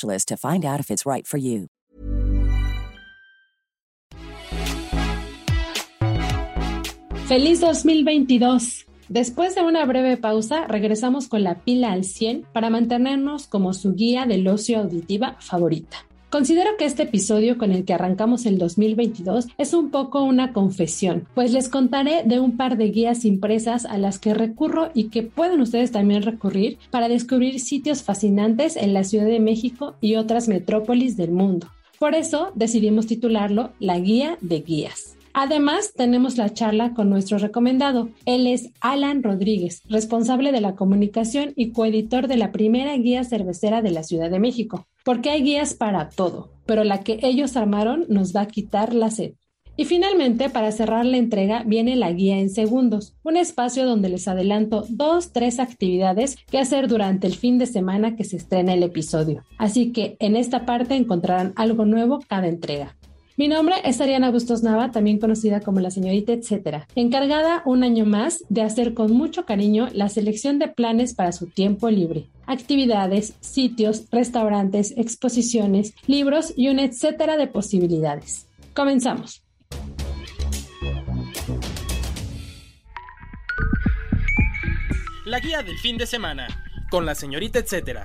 to find out if it's right. ¡Feliz 2022! Después de una breve pausa, regresamos con la pila al 100 para mantenernos como su guía del ocio auditiva favorita. Considero que este episodio con el que arrancamos el 2022 es un poco una confesión, pues les contaré de un par de guías impresas a las que recurro y que pueden ustedes también recurrir para descubrir sitios fascinantes en la Ciudad de México y otras metrópolis del mundo. Por eso decidimos titularlo La Guía de Guías. Además, tenemos la charla con nuestro recomendado. Él es Alan Rodríguez, responsable de la comunicación y coeditor de la primera guía cervecera de la Ciudad de México. Porque hay guías para todo, pero la que ellos armaron nos va a quitar la sed. Y finalmente, para cerrar la entrega, viene la guía en segundos, un espacio donde les adelanto dos, tres actividades que hacer durante el fin de semana que se estrena el episodio. Así que en esta parte encontrarán algo nuevo cada entrega. Mi nombre es Ariana Bustos Nava, también conocida como la señorita etcétera, encargada un año más de hacer con mucho cariño la selección de planes para su tiempo libre. Actividades, sitios, restaurantes, exposiciones, libros y un etcétera de posibilidades. Comenzamos. La guía del fin de semana, con la señorita etcétera.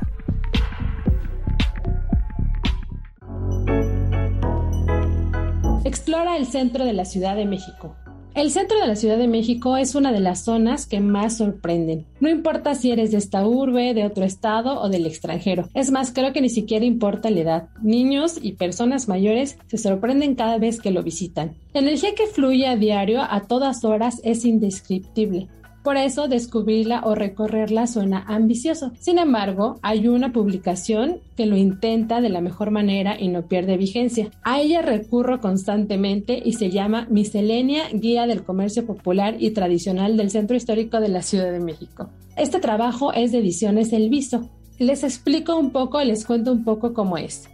Explora el centro de la Ciudad de México. El centro de la Ciudad de México es una de las zonas que más sorprenden. No importa si eres de esta urbe, de otro estado o del extranjero. Es más, creo que ni siquiera importa la edad. Niños y personas mayores se sorprenden cada vez que lo visitan. La energía que fluye a diario a todas horas es indescriptible. Por eso descubrirla o recorrerla suena ambicioso. Sin embargo, hay una publicación que lo intenta de la mejor manera y no pierde vigencia. A ella recurro constantemente y se llama Miscelánea Guía del Comercio Popular y Tradicional del Centro Histórico de la Ciudad de México. Este trabajo es de Ediciones El Viso. Les explico un poco, les cuento un poco cómo es.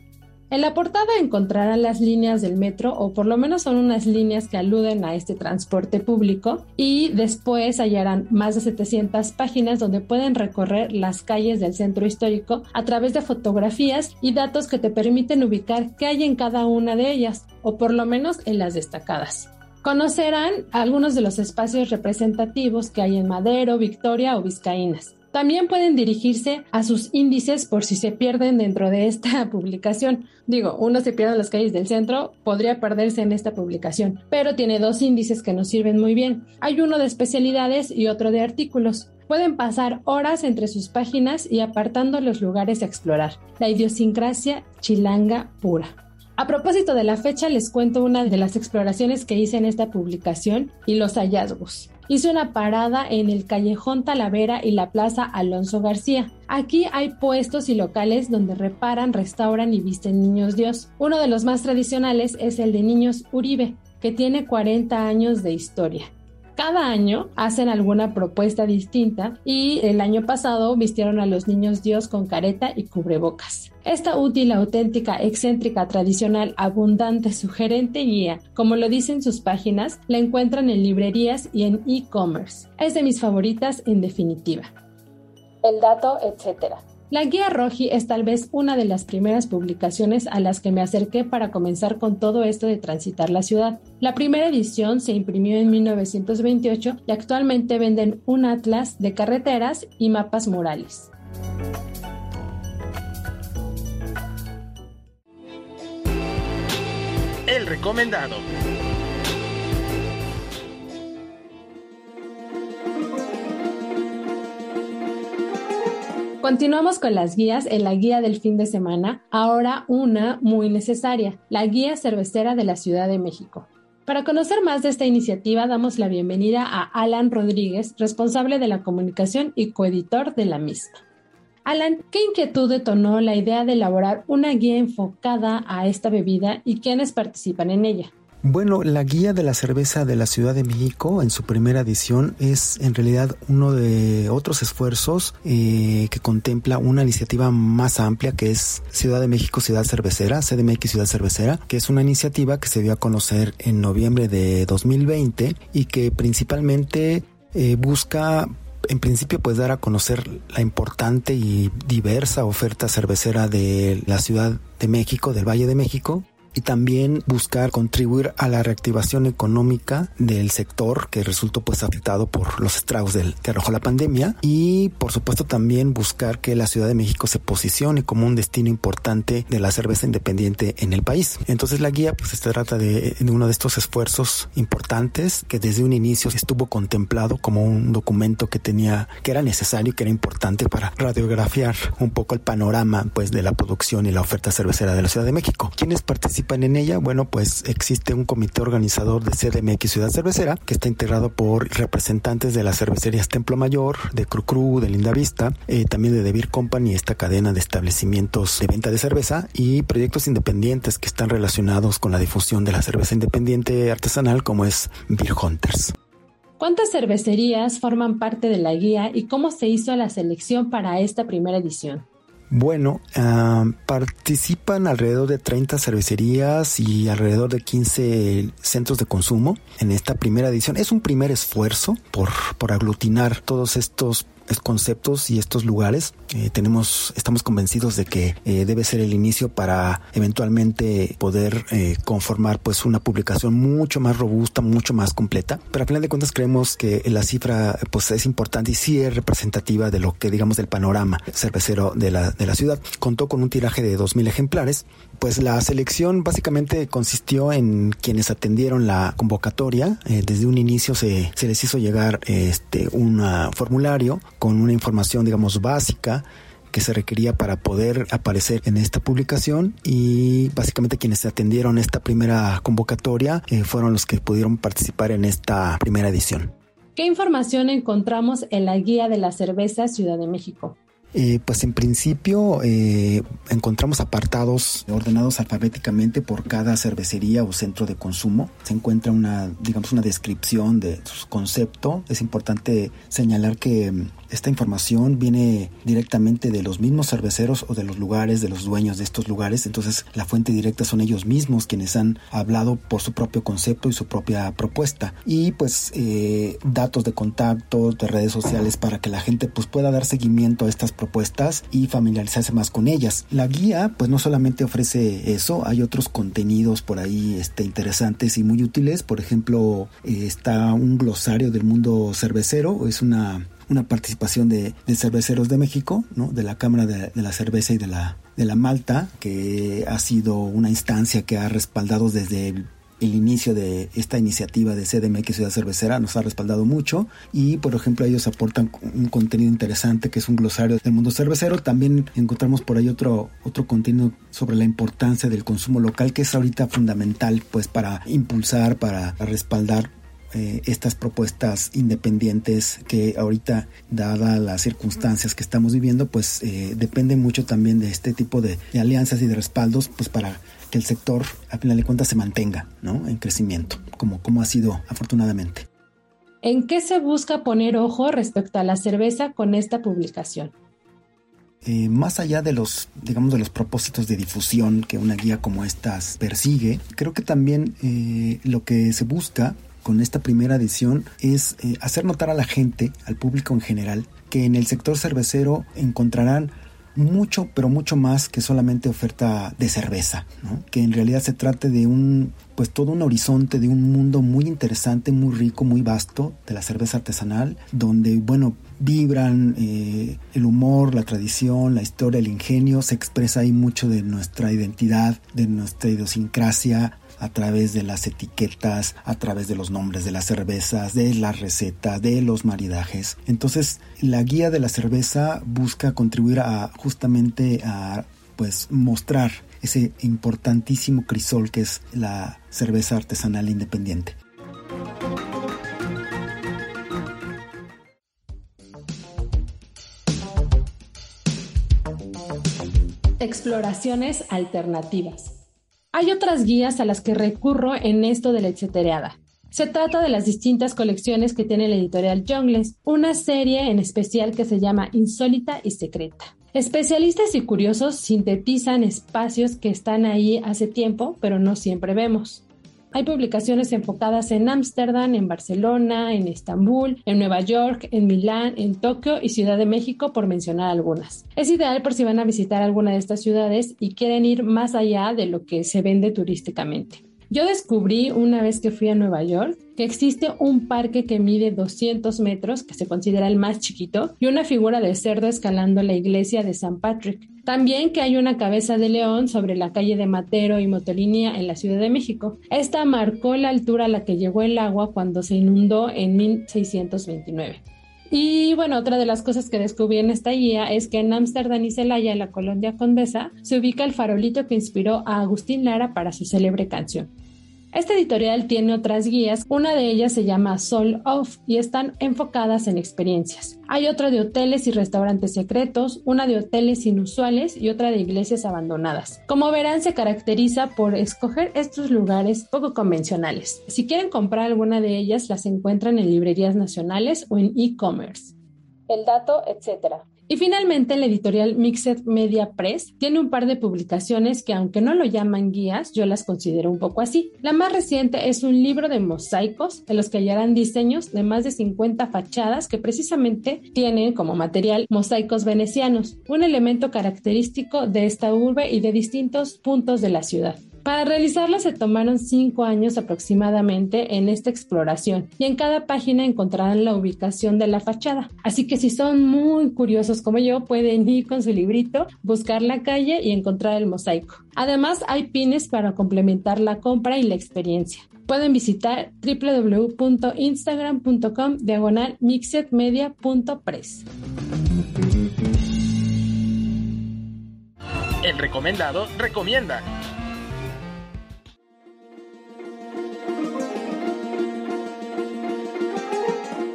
En la portada encontrarán las líneas del metro, o por lo menos son unas líneas que aluden a este transporte público, y después hallarán más de 700 páginas donde pueden recorrer las calles del centro histórico a través de fotografías y datos que te permiten ubicar qué hay en cada una de ellas, o por lo menos en las destacadas. Conocerán algunos de los espacios representativos que hay en Madero, Victoria o Vizcaínas. También pueden dirigirse a sus índices por si se pierden dentro de esta publicación. Digo, uno se pierde en las calles del centro, podría perderse en esta publicación, pero tiene dos índices que nos sirven muy bien. Hay uno de especialidades y otro de artículos. Pueden pasar horas entre sus páginas y apartando los lugares a explorar. La idiosincrasia chilanga pura. A propósito de la fecha, les cuento una de las exploraciones que hice en esta publicación y los hallazgos. Hice una parada en el callejón Talavera y la plaza Alonso García. Aquí hay puestos y locales donde reparan, restauran y visten niños Dios. Uno de los más tradicionales es el de Niños Uribe, que tiene 40 años de historia. Cada año hacen alguna propuesta distinta y el año pasado vistieron a los niños Dios con careta y cubrebocas. Esta útil, auténtica, excéntrica, tradicional, abundante, sugerente guía, como lo dicen sus páginas, la encuentran en librerías y en e-commerce. Es de mis favoritas en definitiva. El dato, etcétera. La guía Roji es tal vez una de las primeras publicaciones a las que me acerqué para comenzar con todo esto de transitar la ciudad. La primera edición se imprimió en 1928 y actualmente venden un atlas de carreteras y mapas murales. El recomendado. Continuamos con las guías en la guía del fin de semana, ahora una muy necesaria, la guía cervecera de la Ciudad de México. Para conocer más de esta iniciativa, damos la bienvenida a Alan Rodríguez, responsable de la comunicación y coeditor de la misma. Alan, ¿qué inquietud detonó la idea de elaborar una guía enfocada a esta bebida y quiénes participan en ella? Bueno, la guía de la cerveza de la Ciudad de México en su primera edición es en realidad uno de otros esfuerzos eh, que contempla una iniciativa más amplia que es Ciudad de México Ciudad Cervecera, CDMX Ciudad Cervecera, que es una iniciativa que se dio a conocer en noviembre de 2020 y que principalmente eh, busca en principio pues dar a conocer la importante y diversa oferta cervecera de la Ciudad de México, del Valle de México, y también buscar contribuir a la reactivación económica del sector que resultó pues afectado por los estragos del, que arrojó la pandemia y por supuesto también buscar que la Ciudad de México se posicione como un destino importante de la cerveza independiente en el país. Entonces la guía pues se trata de, de uno de estos esfuerzos importantes que desde un inicio estuvo contemplado como un documento que tenía que era necesario que era importante para radiografiar un poco el panorama pues de la producción y la oferta cervecera de la Ciudad de México. ¿Quiénes participan en ella? Bueno, pues existe un comité organizador de CDMX Ciudad Cervecera que está integrado por representantes de las cervecerías Templo Mayor, de Cru Cru, de Linda Vista, eh, también de Devir Company, esta cadena de establecimientos de venta de cerveza y proyectos independientes que están relacionados con la difusión de la cerveza independiente artesanal como es Beer Hunters. ¿Cuántas cervecerías forman parte de la guía y cómo se hizo la selección para esta primera edición? Bueno, uh, participan alrededor de 30 cervecerías y alrededor de 15 centros de consumo en esta primera edición. Es un primer esfuerzo por, por aglutinar todos estos conceptos y estos lugares. Eh, tenemos, estamos convencidos de que eh, debe ser el inicio para eventualmente poder eh, conformar pues una publicación mucho más robusta, mucho más completa. Pero a final de cuentas creemos que la cifra pues es importante y sí es representativa de lo que digamos del panorama cervecero de la, de la ciudad. Contó con un tiraje de 2.000 ejemplares. Pues la selección básicamente consistió en quienes atendieron la convocatoria. desde un inicio se, se les hizo llegar este un formulario con una información, digamos, básica que se requería para poder aparecer en esta publicación y básicamente quienes atendieron esta primera convocatoria eh, fueron los que pudieron participar en esta primera edición. ¿Qué información encontramos en la guía de la cerveza Ciudad de México? Eh, pues en principio eh, encontramos apartados ordenados alfabéticamente por cada cervecería o centro de consumo. Se encuentra una, digamos, una descripción de su concepto. Es importante señalar que mm, esta información viene directamente de los mismos cerveceros o de los lugares, de los dueños de estos lugares. Entonces la fuente directa son ellos mismos quienes han hablado por su propio concepto y su propia propuesta. Y pues eh, datos de contacto, de redes sociales para que la gente pues pueda dar seguimiento a estas propuestas y familiarizarse más con ellas. La guía pues no solamente ofrece eso, hay otros contenidos por ahí este, interesantes y muy útiles. Por ejemplo, eh, está un glosario del mundo cervecero, es una una participación de, cerveceros de México, ¿no? de la Cámara de, la Cerveza y de la, de la Malta, que ha sido una instancia que ha respaldado desde el, inicio de esta iniciativa de CDMX Ciudad Cervecera, nos ha respaldado mucho y por ejemplo ellos aportan un contenido interesante que es un glosario del mundo cervecero. También encontramos por ahí otro, otro contenido sobre la importancia del consumo local que es ahorita fundamental pues para impulsar, para respaldar eh, estas propuestas independientes que ahorita, dadas las circunstancias que estamos viviendo, pues eh, depende mucho también de este tipo de, alianzas y de respaldos, pues para que el sector, a final de cuentas, se mantenga ¿no? en crecimiento, como, como ha sido afortunadamente. ¿En qué se busca poner ojo respecto a la cerveza con esta publicación? Eh, más allá de los, digamos, de los propósitos de difusión que una guía como estas persigue, creo que también lo que se busca con esta primera edición es eh, hacer notar a la gente, al público en general, que en el sector cervecero encontrarán mucho, pero mucho más que solamente oferta de cerveza, que en realidad se trate de un, pues todo un horizonte, de un mundo muy interesante, muy rico, muy vasto de la cerveza artesanal, donde, bueno, vibran eh, el humor, la tradición, la historia, el ingenio, se expresa ahí mucho de nuestra identidad, de nuestra idiosincrasia, a través de las etiquetas, a través de los nombres de las cervezas, de la receta, de los maridajes. Entonces, la guía de la cerveza busca contribuir a justamente a pues mostrar ese importantísimo crisol que es la cerveza artesanal independiente. Exploraciones alternativas. Hay otras guías a las que recurro en esto de la etcetereada. Se trata de las distintas colecciones que tiene la editorial Jungles, una serie en especial que se llama Insólita y Secreta. Especialistas y curiosos sintetizan espacios que están ahí hace tiempo, pero no siempre vemos. Hay publicaciones enfocadas en Ámsterdam, en Barcelona, en Estambul, en Nueva York, en Milán, en Tokio y Ciudad de México, por mencionar algunas. Es ideal por si van a visitar alguna de estas ciudades y quieren ir más allá de lo que se vende turísticamente. Yo descubrí una vez que fui a Nueva York que existe un parque que mide 200 metros, que se considera el más chiquito, y una figura de cerdo escalando la iglesia de San Patrick. También que hay una cabeza de león sobre la calle de Matero y Motolinia en la Ciudad de México. Esta marcó la altura a la que llegó el agua cuando se inundó en 1629. Y bueno, otra de las cosas que descubrí en esta guía es que en Ámsterdam y Celaya, en la colonia Condesa, se ubica el farolito que inspiró a Agustín Lara para su célebre canción. Este editorial tiene otras guías, una de ellas se llama Soul Off y están enfocadas en experiencias. Hay otra de hoteles y restaurantes secretos, una de hoteles inusuales y otra de iglesias abandonadas. Como verán, se caracteriza por escoger estos lugares poco convencionales. Si quieren comprar alguna de ellas, las encuentran en librerías nacionales o en e-commerce. El dato, etcétera. Y finalmente, la editorial Mixed Media Press tiene un par de publicaciones que, aunque no lo llaman guías, yo las considero un poco así. La más reciente es un libro de mosaicos, en los que hallarán diseños de más de 50 fachadas que precisamente tienen como material mosaicos venecianos, un elemento característico de esta urbe y de distintos puntos de la ciudad. Para realizarla se tomaron cinco años aproximadamente en esta exploración y en cada página encontrarán la ubicación de la fachada. Así que si son muy curiosos como yo, pueden ir con su librito, buscar la calle y encontrar el mosaico. Además, hay pines para complementar la compra y la experiencia. Pueden visitar www.instagram.com diagonal mixedmedia.press. El recomendado recomienda.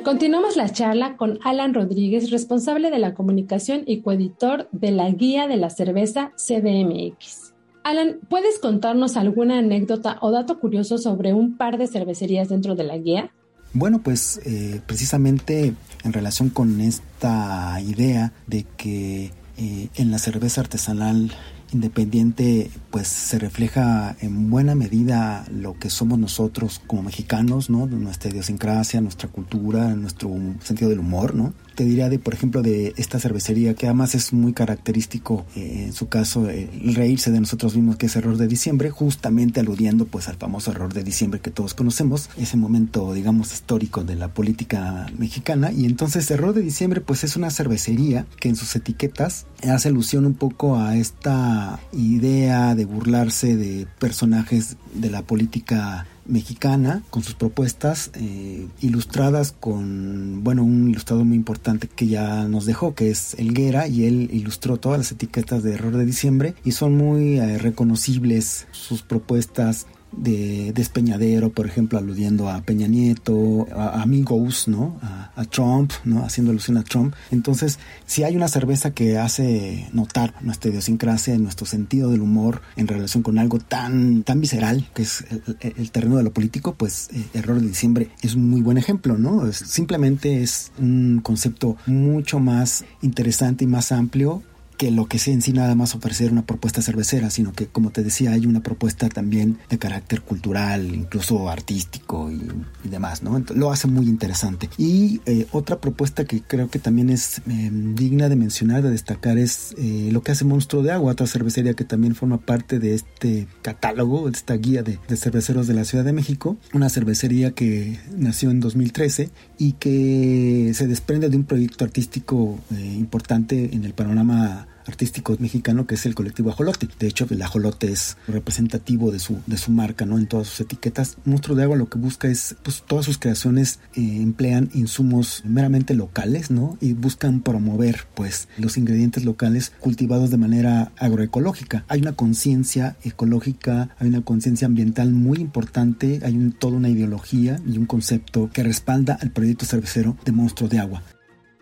Continuamos la charla con Alan Rodríguez, responsable de la comunicación y coeditor de la guía de la cerveza CDMX. Alan, ¿puedes contarnos alguna anécdota o dato curioso sobre un par de cervecerías dentro de la guía? Bueno, pues eh, precisamente en relación con esta idea de que eh, en la cerveza artesanal independiente pues se refleja en buena medida lo que somos nosotros como mexicanos, ¿no? Nuestra idiosincrasia, nuestra cultura, nuestro sentido del humor, ¿no? te diría de, por ejemplo, de esta cervecería, que además es muy característico, eh, en su caso, el reírse de nosotros mismos, que es error de diciembre, justamente aludiendo pues al famoso error de diciembre que todos conocemos, ese momento, digamos, histórico de la política mexicana. Y entonces, error de diciembre, pues es una cervecería que en sus etiquetas hace alusión un poco a esta idea de burlarse de personajes de la política mexicana con sus propuestas eh, ilustradas con, bueno, un ilustrador muy importante que ya nos dejó, que es Elguera, y él ilustró todas las etiquetas de Error de Diciembre y son muy eh, reconocibles sus propuestas de Despeñadero, por ejemplo, aludiendo a Peña Nieto, a, Amigos, ¿no? A, Trump, ¿no? Haciendo alusión a Trump. Entonces, si hay una cerveza que hace notar nuestra idiosincrasia, nuestro sentido del humor en relación con algo tan, tan visceral, que es el, terreno de lo político, pues eh, Error de Diciembre es un muy buen ejemplo, ¿no? simplemente es un concepto mucho más interesante y más amplio que lo que sea en sí nada más ofrecer una propuesta cervecera, sino que, como te decía, hay una propuesta también de carácter cultural, incluso artístico y, demás, ¿no? lo hace muy interesante. Y eh, otra propuesta que creo que también es em, digna de mencionar, de destacar, es eh, lo que hace Monstruo de Agua, otra cervecería que también forma parte de este catálogo, de esta guía de, cerveceros de la Ciudad de México, una cervecería que nació en 2013 y que se desprende de un proyecto artístico eh, importante en el panorama artístico mexicano que es el colectivo Ajolote. De hecho, el ajolote es representativo de su, de su marca, ¿no? En todas sus etiquetas. Monstruo de Agua lo que busca es, pues todas sus creaciones eh, emplean insumos meramente locales, ¿no? Y buscan promover, pues, los ingredientes locales cultivados de manera agroecológica. Hay una conciencia ecológica, hay una conciencia ambiental muy importante, hay toda una ideología y un concepto que respalda al proyecto cervecero de Monstruo de Agua.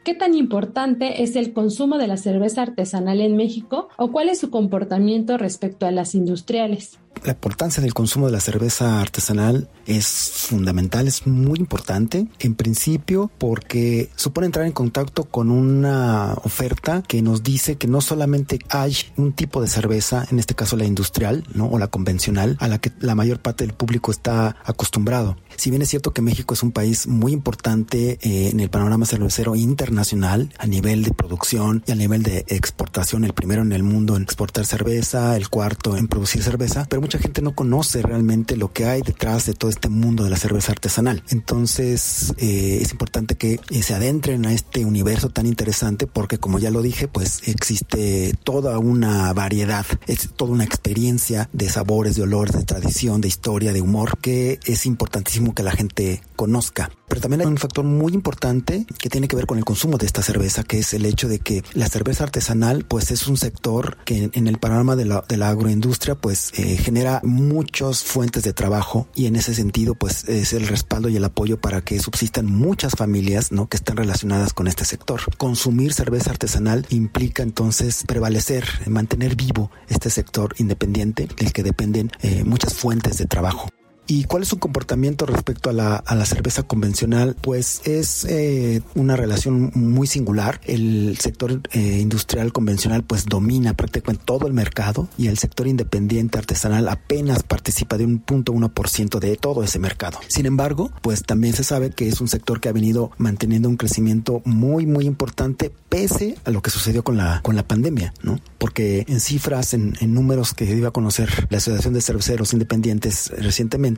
¿Qué tan importante es el consumo de la cerveza artesanal en México o cuál es su comportamiento respecto a las industriales? La importancia del consumo de la cerveza artesanal es fundamental, es muy importante. En principio, porque supone entrar en contacto con una oferta que nos dice que no solamente hay un tipo de cerveza, en este caso la industrial, ¿no? O la convencional, a la que la mayor parte del público está acostumbrado. Si bien es cierto que México es un país muy importante eh, en el panorama cervecero internacional, a nivel de producción y a nivel de exportación, el primero en el mundo en exportar cerveza, el cuarto en producir cerveza, pero mucha gente no conoce realmente lo que hay detrás de todo este mundo de la cerveza artesanal. Entonces eh, es importante que se adentren a este universo tan interesante porque como ya lo dije, pues existe toda una variedad, es toda una experiencia de sabores, de olores, de tradición, de historia, de humor que es importantísimo que la gente conozca. Pero también hay un factor muy importante que tiene que ver con el consumo de esta cerveza, que es el hecho de que la cerveza artesanal, pues es un sector que en el panorama de la, de la agroindustria, pues eh, genera muchas fuentes de trabajo y en ese sentido, pues es el respaldo y el apoyo para que subsistan muchas familias, ¿no? Que están relacionadas con este sector. Consumir cerveza artesanal implica entonces prevalecer, mantener vivo este sector independiente del que dependen eh, muchas fuentes de trabajo. ¿Y cuál es su comportamiento respecto a la, a la cerveza convencional? Pues es eh, una relación muy singular. El sector eh, industrial convencional pues domina prácticamente todo el mercado y el sector independiente artesanal apenas participa de un punto ciento de todo ese mercado. Sin embargo, pues también se sabe que es un sector que ha venido manteniendo un crecimiento muy muy importante pese a lo que sucedió con la con la pandemia, ¿no? Porque en cifras, en, en números que iba a conocer la Asociación de Cerveceros Independientes recientemente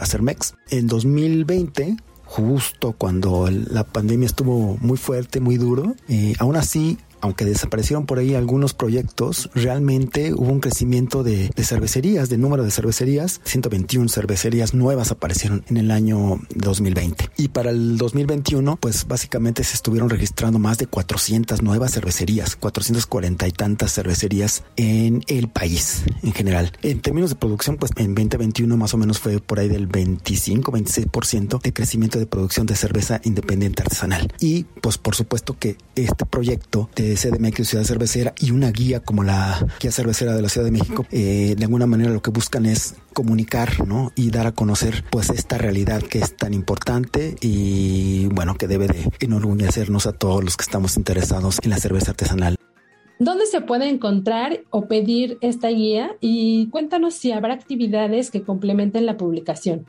hacer MEX. En 2020 justo cuando la pandemia estuvo muy fuerte, muy duro. Eh, aún así, aunque desaparecieron por ahí algunos proyectos, realmente hubo un crecimiento de, cervecerías, de número de cervecerías. 121 cervecerías nuevas aparecieron en el año 2020. Y para el 2021, pues básicamente se estuvieron registrando más de 400 nuevas cervecerías, 440 y tantas cervecerías en el país en general. En términos de producción, pues en 2021 más o menos fue por ahí del 25, 26% de crecimiento de producción de cerveza independiente artesanal. Y pues por supuesto que este proyecto de CDMX Ciudad Cervecera y una guía como la guía cervecera de la Ciudad de México, eh, de alguna manera lo que buscan es comunicar, ¿no? Y dar a conocer pues esta realidad que es tan importante y bueno, que debe de enorgullecernos a todos los que estamos interesados en la cerveza artesanal. ¿Dónde se puede encontrar o pedir esta guía? Y cuéntanos si habrá actividades que complementen la publicación.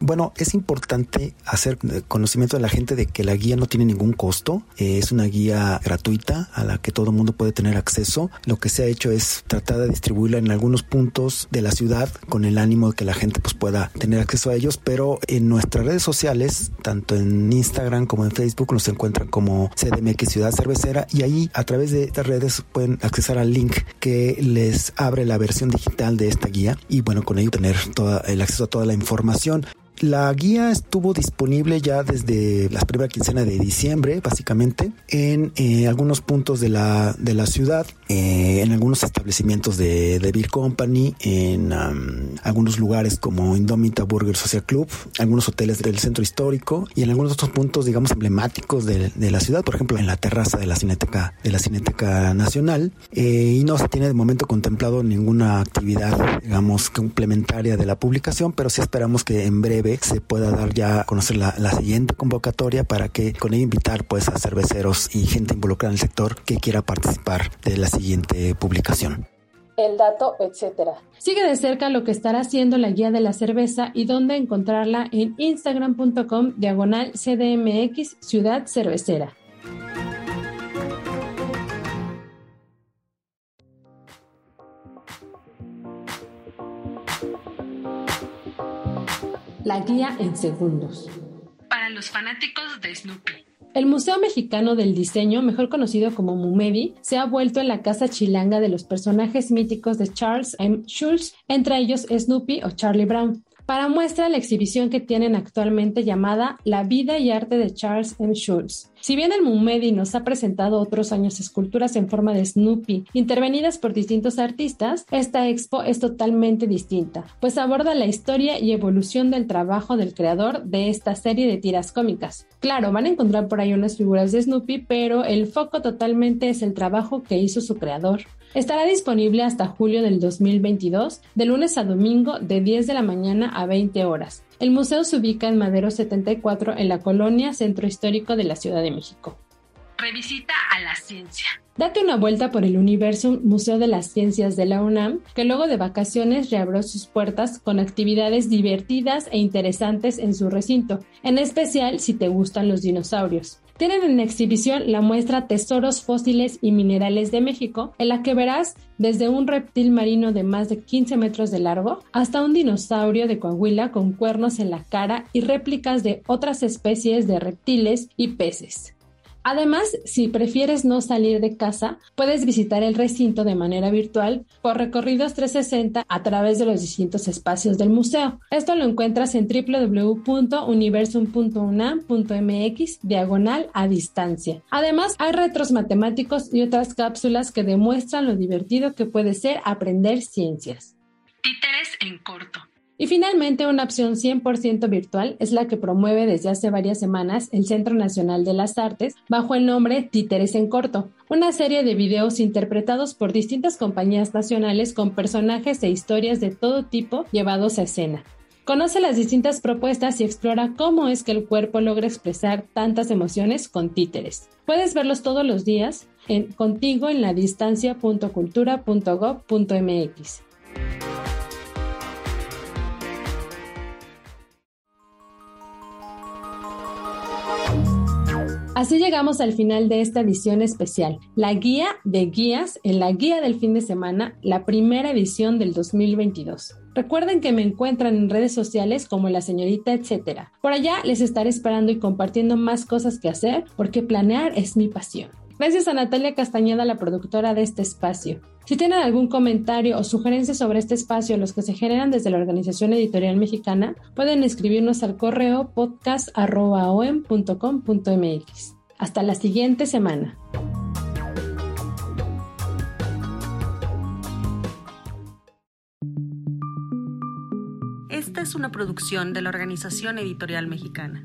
Bueno, es importante hacer conocimiento de la gente de que la guía no tiene ningún costo, eh, es una guía gratuita a la que todo el mundo puede tener acceso. Lo que se ha hecho es tratar de distribuirla en algunos puntos de la ciudad con el ánimo de que la gente pues, pueda tener acceso a ellos, pero en nuestras redes sociales, tanto en Instagram como en Facebook, nos encuentran como CDMX Ciudad Cervecera y ahí a través de estas redes pueden accesar al link que les abre la versión digital de esta guía y bueno, con ello tener todo el acceso a toda la información. La guía estuvo disponible ya desde la primera quincena de diciembre, básicamente, en eh, algunos puntos de la, de la ciudad, eh, en algunos establecimientos de, de Beer Company, en algunos lugares como Indomita Burger Social Club, algunos hoteles del centro histórico y en algunos otros puntos, digamos, emblemáticos de, de la ciudad, por ejemplo, en la terraza de la Cineteca, de la Cineteca Nacional. Eh, y no se tiene de momento contemplado ninguna actividad, digamos, complementaria de la publicación, pero sí esperamos que en breve se pueda dar ya a conocer la, siguiente convocatoria para que con ella invitar pues a cerveceros y gente involucrada en el sector que quiera participar de la siguiente publicación el dato, etcétera. Sigue de cerca lo que estará haciendo la guía de la cerveza y dónde encontrarla en instagram.com diagonal cdmx ciudad cervecera. La guía en segundos. Para los fanáticos de Snoopy. El Museo Mexicano del Diseño, mejor conocido como MUMEDI, se ha vuelto en la casa chilanga de los personajes míticos de Charles M. Schulz, entre ellos Snoopy o Charlie Brown para muestra la exhibición que tienen actualmente llamada La vida y arte de Charles M. Schulz. Si bien el Mumedi nos ha presentado otros años esculturas en forma de Snoopy, intervenidas por distintos artistas, esta expo es totalmente distinta, pues aborda la historia y evolución del trabajo del creador de esta serie de tiras cómicas. Claro, van a encontrar por ahí unas figuras de Snoopy, pero el foco totalmente es el trabajo que hizo su creador. Estará disponible hasta julio del 2022, de lunes a domingo de 10 de la mañana a 20 horas. El museo se ubica en Madero 74 en la colonia Centro Histórico de la Ciudad de México. Revisita a la ciencia. Date una vuelta por el Universum Museo de las Ciencias de la UNAM, que luego de vacaciones reabrió sus puertas con actividades divertidas e interesantes en su recinto, en especial si te gustan los dinosaurios. Tienen en exhibición la muestra Tesoros Fósiles y Minerales de México, en la que verás desde un reptil marino de más de 15 metros de largo hasta un dinosaurio de Coahuila con cuernos en la cara y réplicas de otras especies de reptiles y peces. Además, si prefieres no salir de casa, puedes visitar el recinto de manera virtual por recorridos 360 a través de los distintos espacios del museo. Esto lo encuentras en www.universum.unam.mx diagonal a distancia. Además, hay retros matemáticos y otras cápsulas que demuestran lo divertido que puede ser aprender ciencias. Títeres en corto. Y finalmente, una opción 100% virtual es la que promueve desde hace varias semanas el Centro Nacional de las Artes bajo el nombre Títeres en Corto, una serie de videos interpretados por distintas compañías nacionales con personajes e historias de todo tipo llevados a escena. Conoce las distintas propuestas y explora cómo es que el cuerpo logra expresar tantas emociones con títeres. Puedes verlos todos los días en contigo en la. Así llegamos al final de esta edición especial, la guía de guías en la guía del fin de semana, la primera edición del 2022. Recuerden que me encuentran en redes sociales como la señorita etcétera. Por allá les estaré esperando y compartiendo más cosas que hacer porque planear es mi pasión. Gracias a Natalia Castañeda, la productora de este espacio. Si tienen algún comentario o sugerencia sobre este espacio, los que se generan desde la Organización Editorial Mexicana, pueden escribirnos al correo podcast.om.com.mx. Hasta la siguiente semana. Esta es una producción de la Organización Editorial Mexicana.